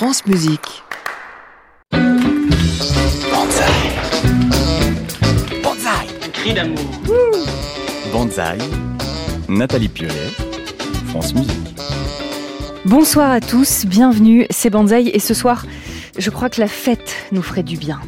France Musique. Banzai. Banzai. Cri d'amour. Banzai, Nathalie Piolet, France Musique. Bonsoir à tous, bienvenue, c'est Banzai et ce soir, je crois que la fête nous ferait du bien.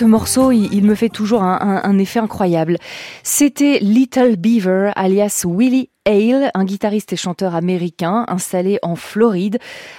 Ce morceau, il, me fait toujours un, un- un effet incroyable. C'était Little Beaver, alias Willie Hale, un guitariste et chanteur américain installé en Floride,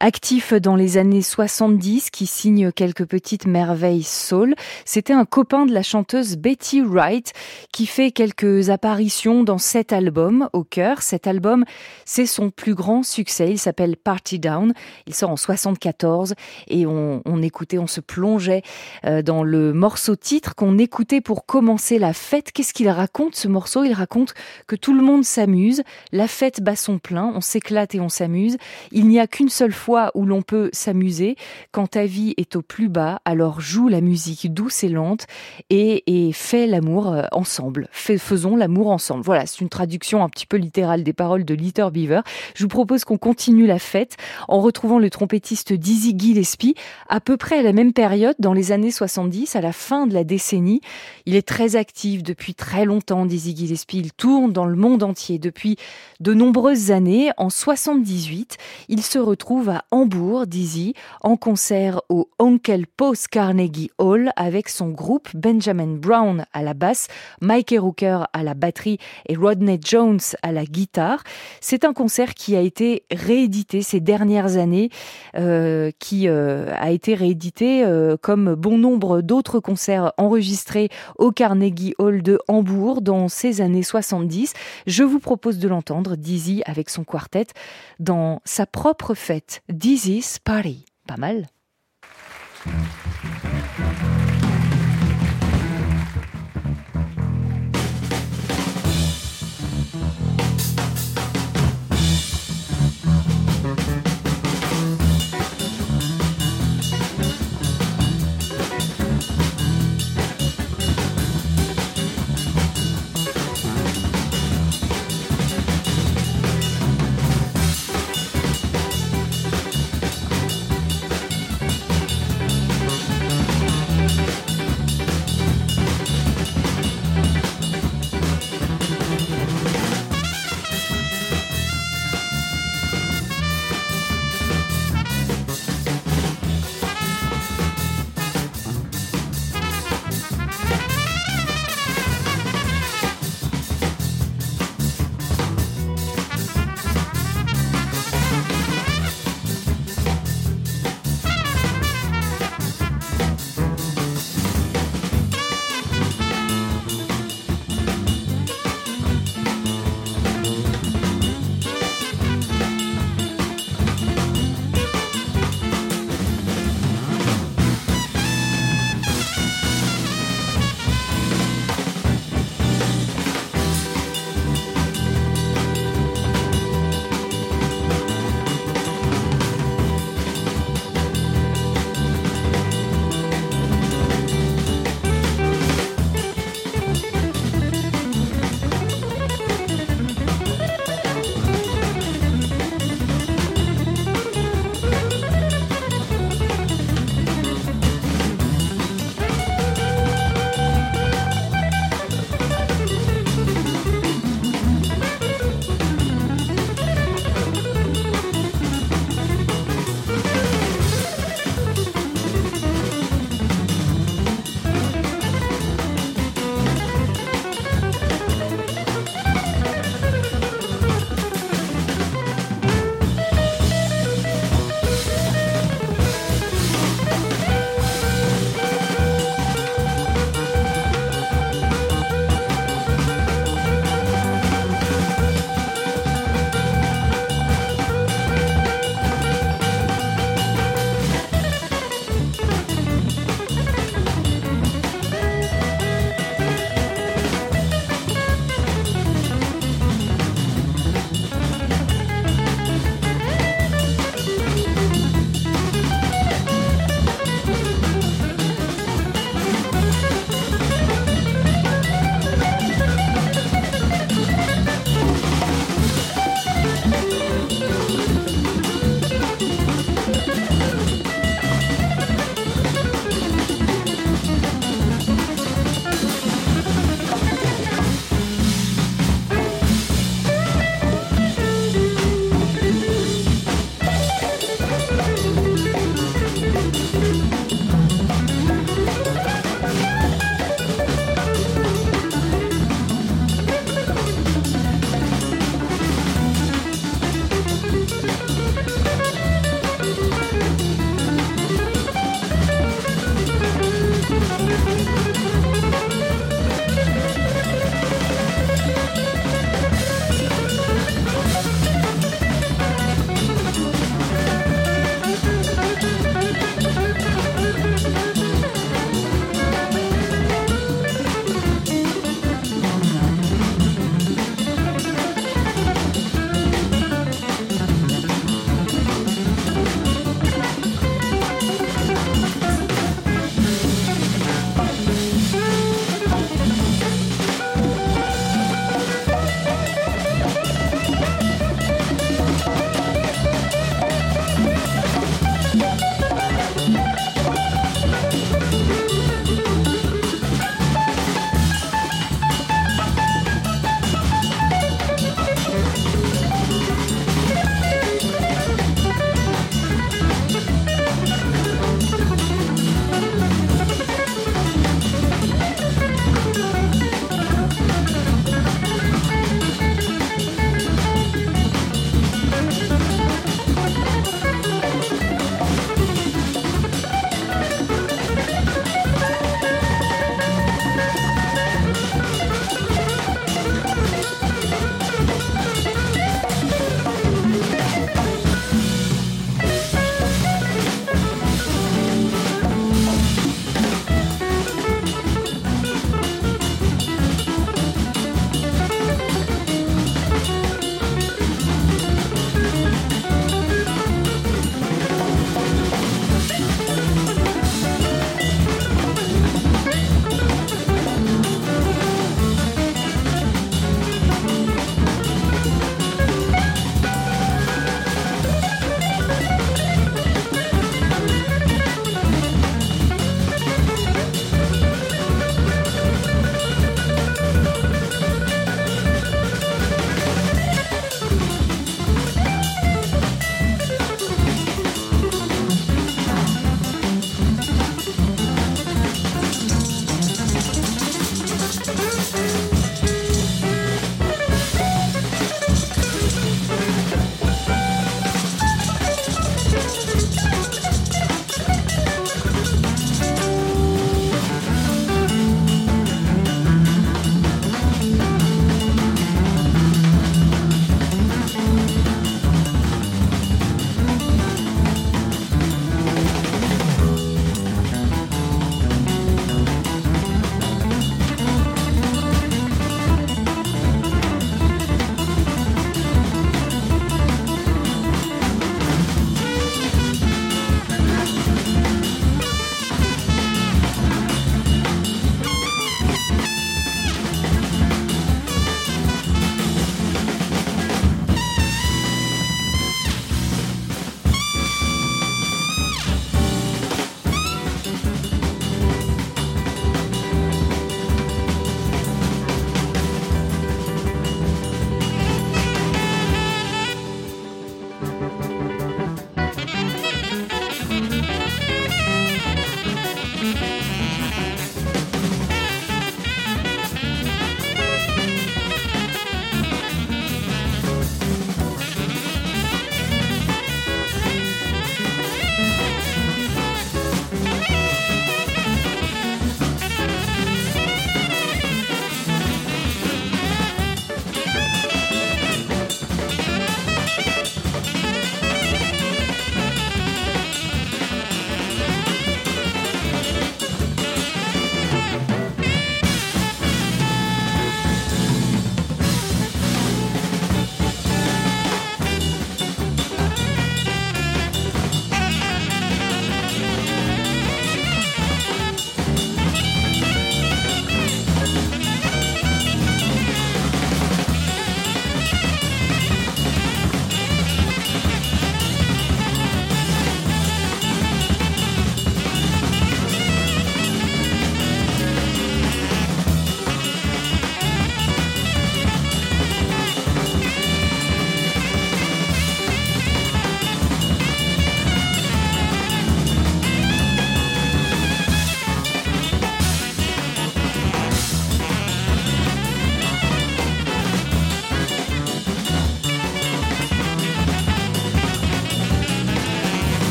actif dans les années 70, qui signe quelques petites merveilles soul. C'était un copain de la chanteuse Betty Wright, qui fait quelques apparitions dans cet album au cœur. Cet album, c'est son plus grand succès. Il s'appelle Party Down. Il sort en 74 et on, écoutait, on se plongeait euh, dans le morceau titre qu'on écoutait pour commencer la fête. Qu'est-ce qu'il raconte ce morceau? Il raconte que tout le monde s'amuse, la fête bat son plein, on s'éclate et on s'amuse. Il n'y a qu'une seule fois où l'on peut s'amuser. Quand ta vie est au plus bas, alors joue la musique douce et lente et, fais l'amour euh, ensemble. Fais- faisons l'amour ensemble. Voilà, c'est une traduction un petit peu littérale des paroles de Little Beaver. Je vous propose qu'on continue la fête en retrouvant le trompettiste Dizzy Gillespie à peu près à la même période, dans les années 70, à la fin de la décennie. Il est très actif depuis très longtemps, Dizzy Gillespie. Il tourne dans le monde entier depuis de nombreuses années. En 78, il se retrouve à Hambourg, Dizzy, en concert au Onkel Post Carnegie Hall avec son groupe Benjamin Brown à la basse, Mike Rooker à la batterie et Rodney Jones à la guitare. C'est un concert qui a été réédité ces dernières années, euh, qui euh, a été réédité euh, comme bon nombre d'autres concerts enregistrés au Carnegie Hall de Hambourg dans ces années 70. Je vous propose de l'entendre, Dizzy avec son quartet, dans sa propre fête, Dizzy's Party. Pas mal.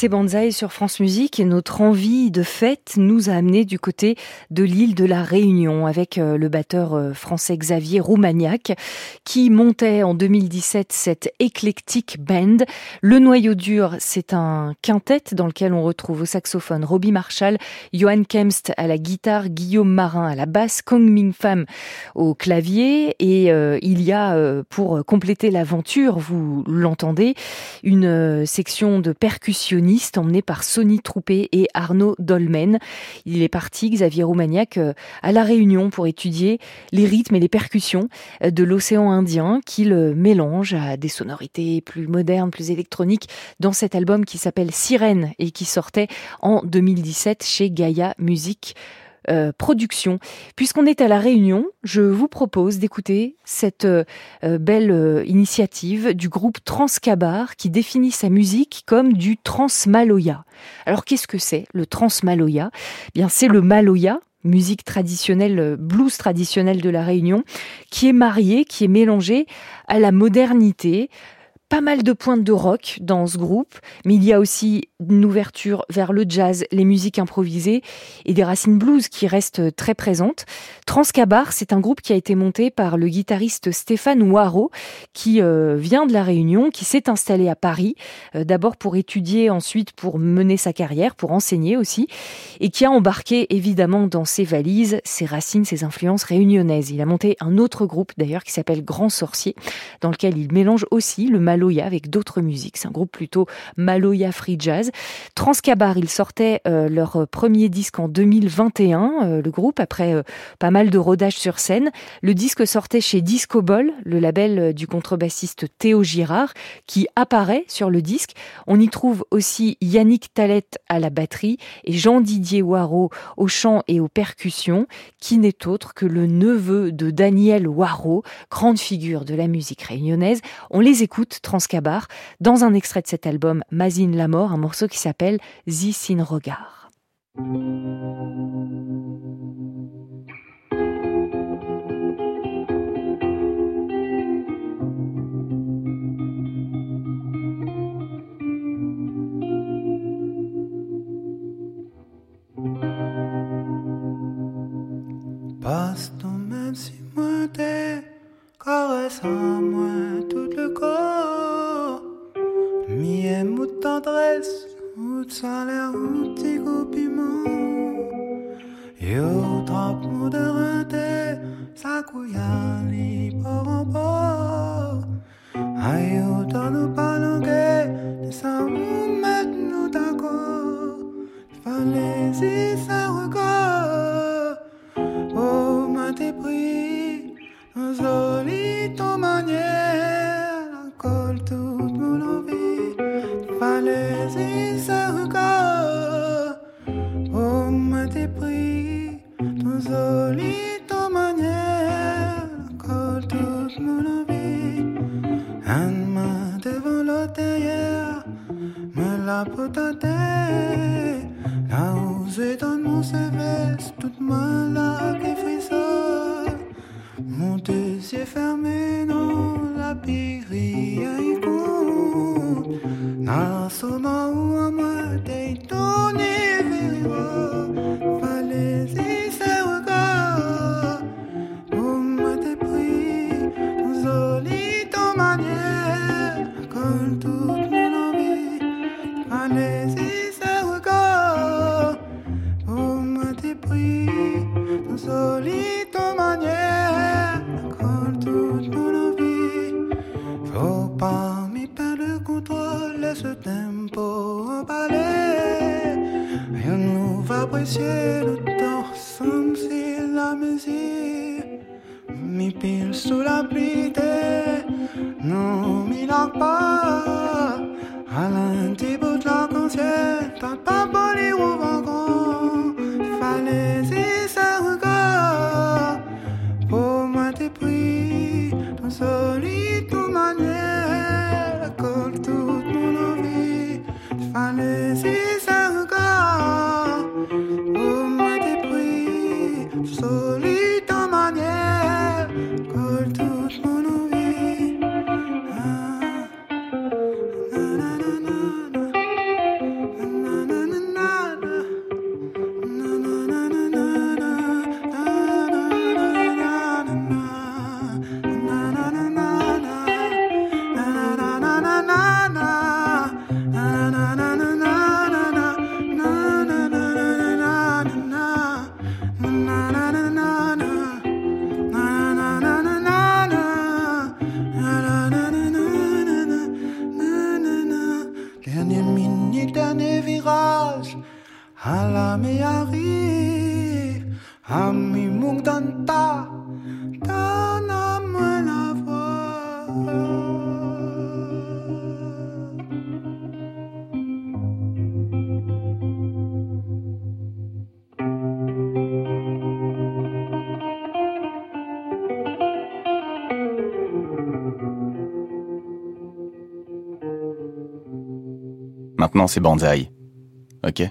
C'est Banzai sur France Musique et notre envie de fête nous a amené du côté de l'île de la Réunion avec euh, le batteur euh, français Xavier Roumaniac qui montait en 2017 cette éclectique band. Le noyau dur, c'est un quintet dans lequel on retrouve au saxophone Robbie Marshall, Johan Kemst à la guitare, Guillaume Marin à la basse, Kong Ming Pham au clavier et euh, il y a pour compléter l'aventure, vous l'entendez, une section de emmené par Sonny Troupé et Arnaud Dolmen. Il est parti, Xavier Roumaniac, euh, à La Réunion pour étudier les rythmes et les percussions euh, de l'océan Indien qu'il mélange à des sonorités plus modernes, plus électroniques dans cet album qui s'appelle Sirène et qui sortait en 2017 chez Gaia Music. Euh, production. Puisqu'on est à la Réunion, je vous propose d'écouter cette euh, belle initiative du groupe Transcabar qui définit sa musique comme du transmaloya. Alors qu'est-ce que c'est le transmaloya? Eh Bien, c'est le maloya, musique traditionnelle, blues traditionnelle de la Réunion, qui est marié, qui est mélangé à la modernité, pas mal de pointes de rock dans ce groupe, mais il y a aussi une ouverture vers le jazz, les musiques improvisées et des racines blues qui restent très présentes. Transcabar, c'est un groupe qui a été monté par le guitariste Stéphane Waro, qui euh, vient de la Réunion, qui s'est installé à Paris, euh, d'abord pour étudier, ensuite pour mener sa carrière, pour enseigner aussi, et qui a embarqué évidemment dans ses valises ses racines, ses influences réunionnaises. Il a monté un autre groupe d'ailleurs qui s'appelle Grand Sorcier, dans lequel il mélange aussi le mal Maloya avec d'autres musiques. C'est un groupe plutôt Maloya Free Jazz. Transcabar, ils sortaient euh, leur premier disque en 2021, euh, le groupe, après euh, pas mal de rodages sur scène. Le disque sortait chez Disco Ball, le label du contrebassiste Théo Girard, qui apparaît sur le disque. On y trouve aussi Yannick Talette à la batterie et Jean-Didier Waro au chant et aux percussions, qui n'est autre que le neveu de Daniel Waro, grande figure de la musique réunionnaise. On les écoute Transcabar dans un extrait de cet album Mazine la mort, un morceau qui s'appelle Zissine Regard. Caresse à moi tout le corps. Mie ou tendresse, ou de salaire, ou petit goût piment. Yo trappe mou de rente, sa couillali par en bord. Aïe, autant nous palanguer, ça nous met nous d'accord. Fallait y ça regard. Oh, ma t'es Là où je donne mon séveste, toute ma la qui frissonne. Mon deuxième fermé dans la à écoute. N'a soma ou à moi apprécier le temps sans la musique. Mi pile sous la pluie, non, m'y largue C'est Banzai. Ok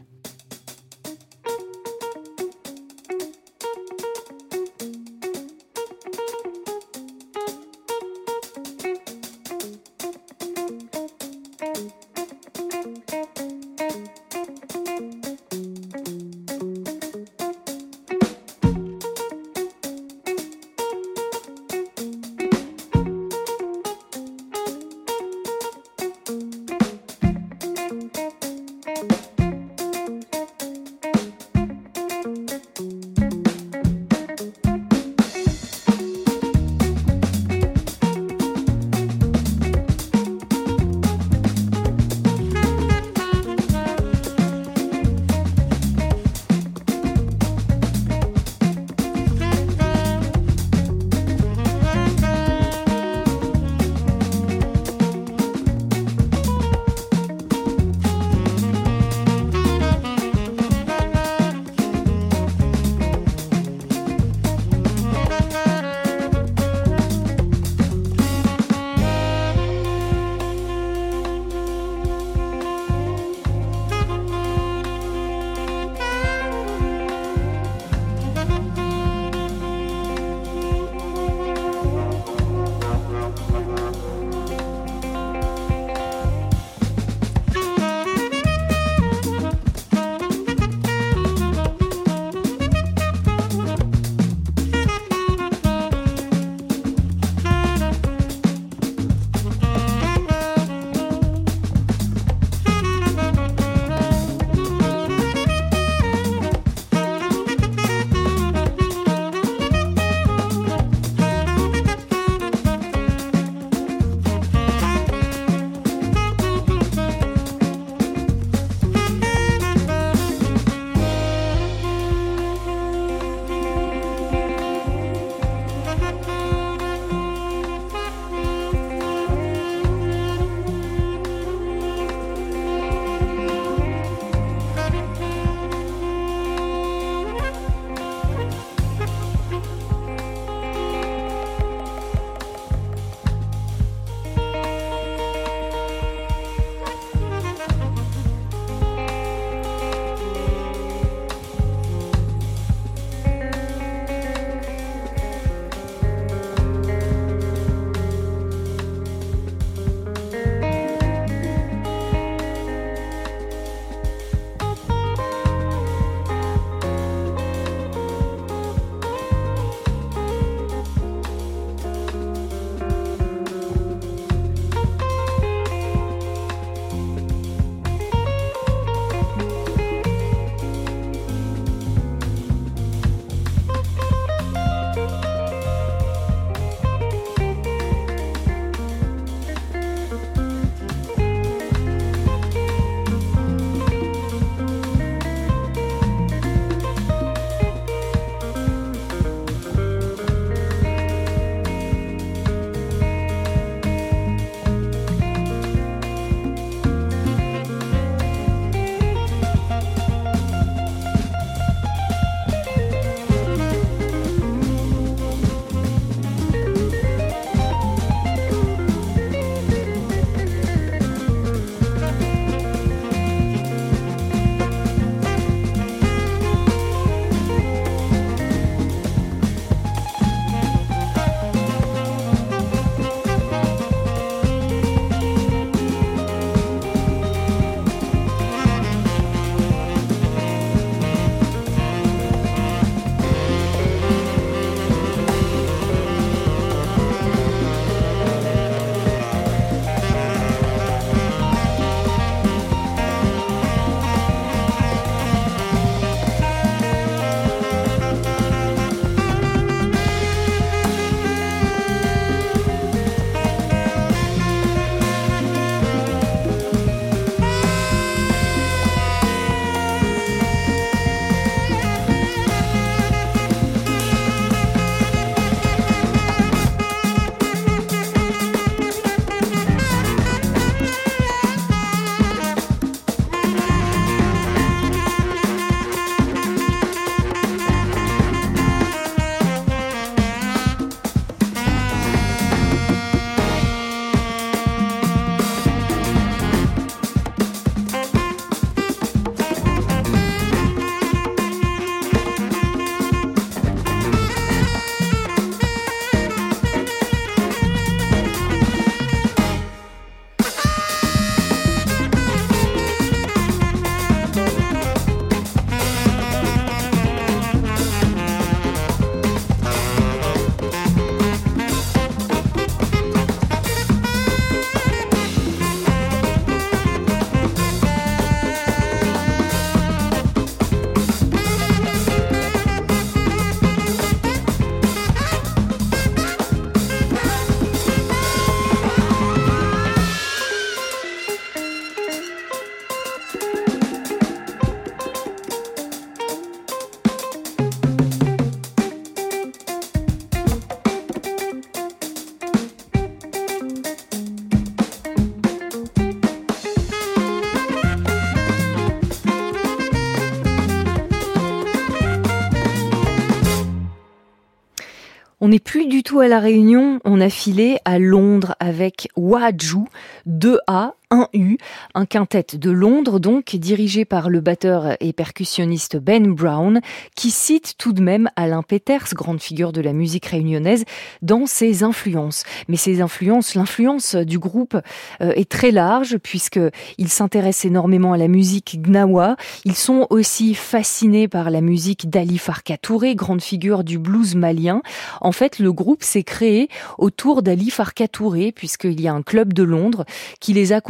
à la Réunion, on a filé à Londres avec Waju, 2A, un U, un quintet de Londres donc, dirigé par le batteur et percussionniste Ben Brown, qui cite tout de même Alain Peters, grande figure de la musique réunionnaise, dans ses influences. Mais ses influences, l'influence du groupe euh, est très large puisque il s'intéresse énormément à la musique gnawa. Ils sont aussi fascinés par la musique d'Ali Farka Touré, grande figure du blues malien. En fait, le groupe s'est créé autour d'Ali Farka Touré puisqu'il y a un club de Londres qui les a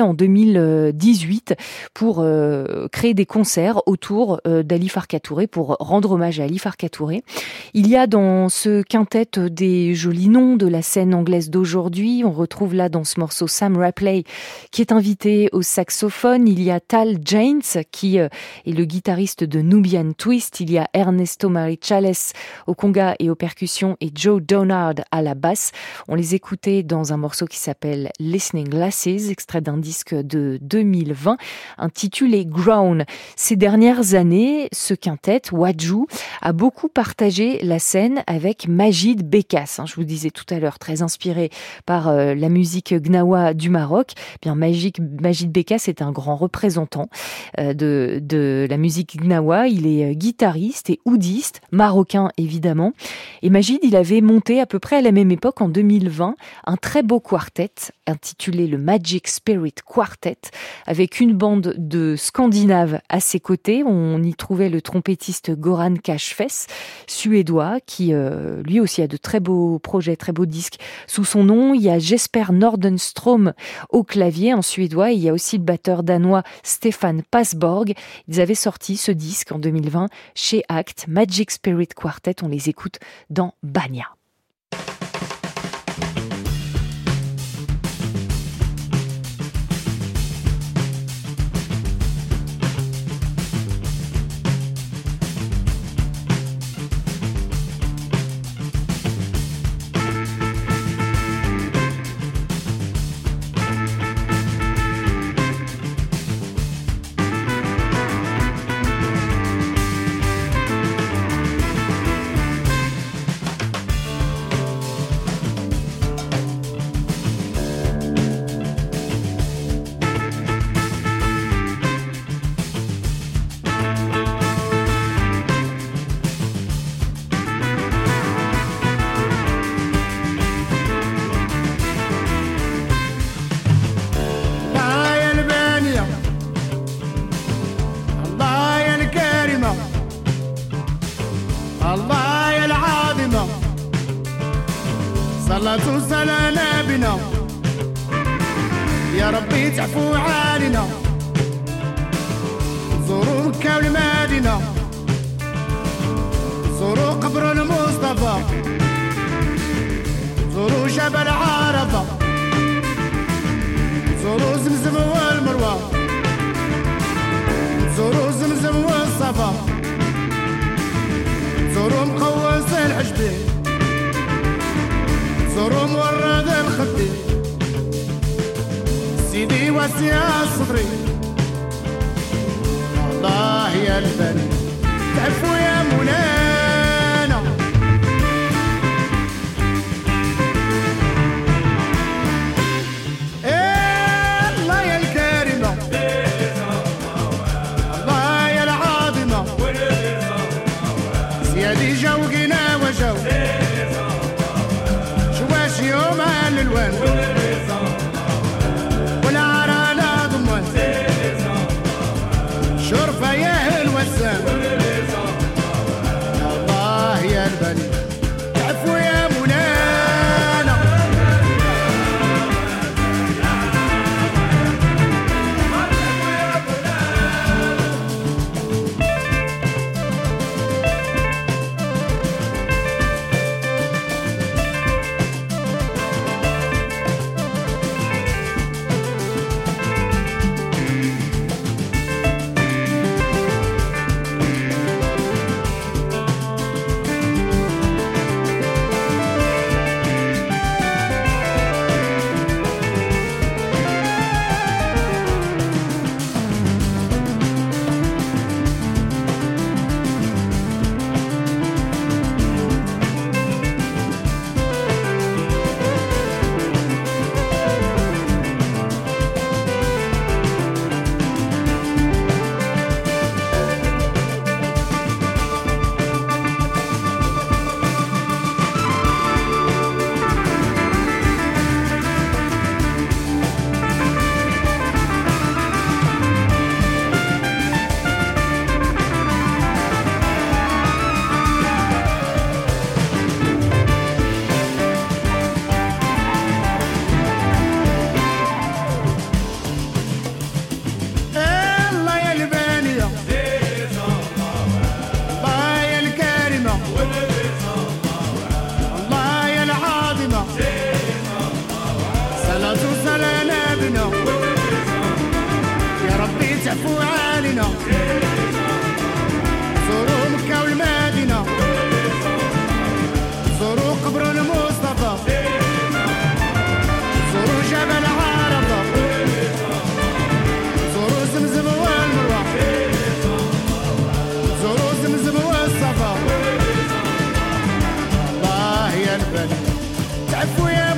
en 2018 pour euh, créer des concerts autour euh, d'Ali Farka Touré pour rendre hommage à Ali Farka Touré. Il y a dans ce quintet des jolis noms de la scène anglaise d'aujourd'hui. On retrouve là dans ce morceau Sam Rapley qui est invité au saxophone. Il y a Tal James qui euh, est le guitariste de Nubian Twist. Il y a Ernesto Marichales au conga et aux percussions et Joe Donard à la basse. On les écoutait dans un morceau qui s'appelle Listening Glasses, extrait d'un disque de 2020 intitulé Grown. Ces dernières années, ce quintet, Waju, a beaucoup partagé la scène avec Majid Bekas. Hein, je vous disais tout à l'heure, très inspiré par euh, la musique gnawa du Maroc. Eh bien, Majid, Majid Bekas est un grand représentant euh, de, de la musique gnawa. Il est euh, guitariste et oudiste, marocain évidemment. Et Majid, il avait monté à peu près à la même époque, en 2020, un très beau quartet intitulé le Magic Spirit Quartet, avec une bande de Scandinaves à ses côtés. On y trouvait le trompettiste Goran Cashfess, suédois, qui euh, lui aussi a de très beaux projets, très beaux disques. Sous son nom, il y a Jesper Nordenstrom au clavier en suédois. Il y a aussi le batteur danois Stefan Passborg. Ils avaient sorti ce disque en 2020 chez Act, Magic Spirit Quartet. On les écoute dans Banya. happen. Death will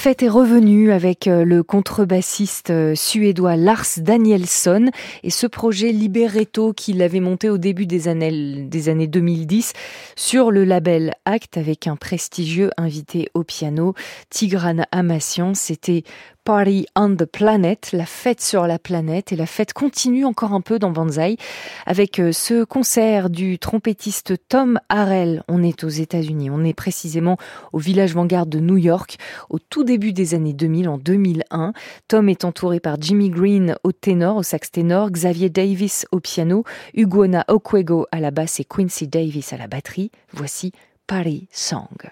fête est revenue avec euh, le contrebassiste euh, suédois Lars Danielsson et ce projet Liberato qu'il avait monté au début des années, des années 2010 sur le label Act avec un prestigieux invité au piano, Tigran Amassian. C'était Party on the Planet, la fête sur la planète. Et la fête continue encore un peu dans Banzai avec euh, ce concert du trompettiste Tom Harrell. On est aux États-Unis, on est précisément au village Vanguard de New York au tout début des années 2000, en 2001. Tom est entouré par Jimmy Green au ténor, au sax ténor, Xavier Davis au piano, Huguona Okwego à la basse et Quincy Davis à la batterie. Voici Party Song.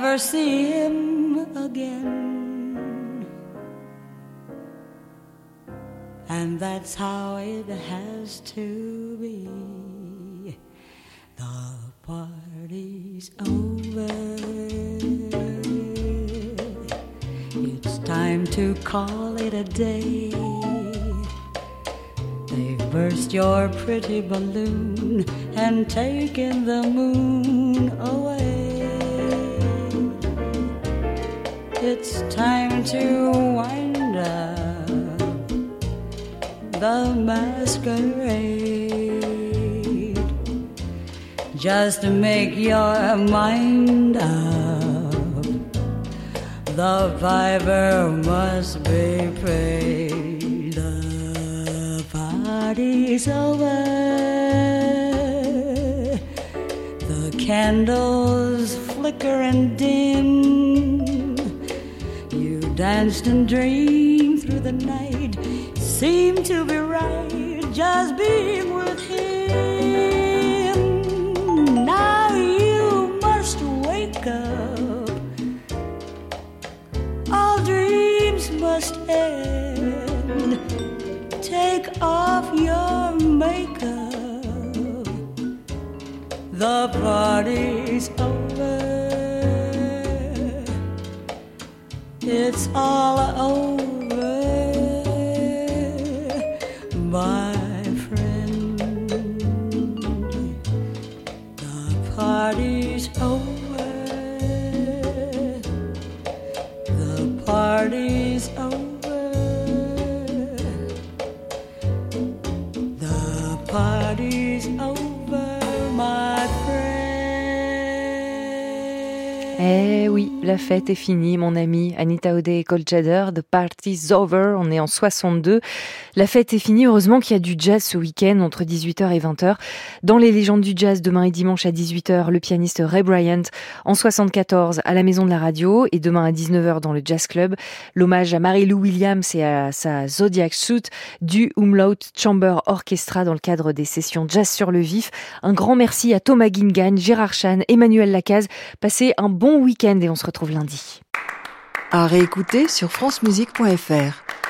Never see him again. And that's how it has to be. The party's over. It's time to call it a day. They've burst your pretty balloon and taken the moon away. It's time to wind up the masquerade. Just make your mind up. The viber must be paid. The party's over. The candles flicker and dim. Danced and dreamed through the night. Seemed to be right just being with him. Now you must wake up. All dreams must end. Take off your makeup. The party's over. It's all over, my la fête est finie, mon ami. Anita O'Day et Cole Chader, The Party's Over. On est en 62. La fête est finie. Heureusement qu'il y a du jazz ce week-end entre 18h et 20h. Dans les légendes du jazz, demain et dimanche à 18h, le pianiste Ray Bryant. En 74, à la Maison de la Radio. Et demain à 19h dans le Jazz Club. L'hommage à Mary-Lou Williams et à sa Zodiac Suit du Umlaut Chamber Orchestra dans le cadre des sessions Jazz sur le vif. Un grand merci à Thomas Guingan, Gérard Chan, Emmanuel Lacaze. Passez un bon week-end et on se lundi. À réécouter sur francemusique.fr.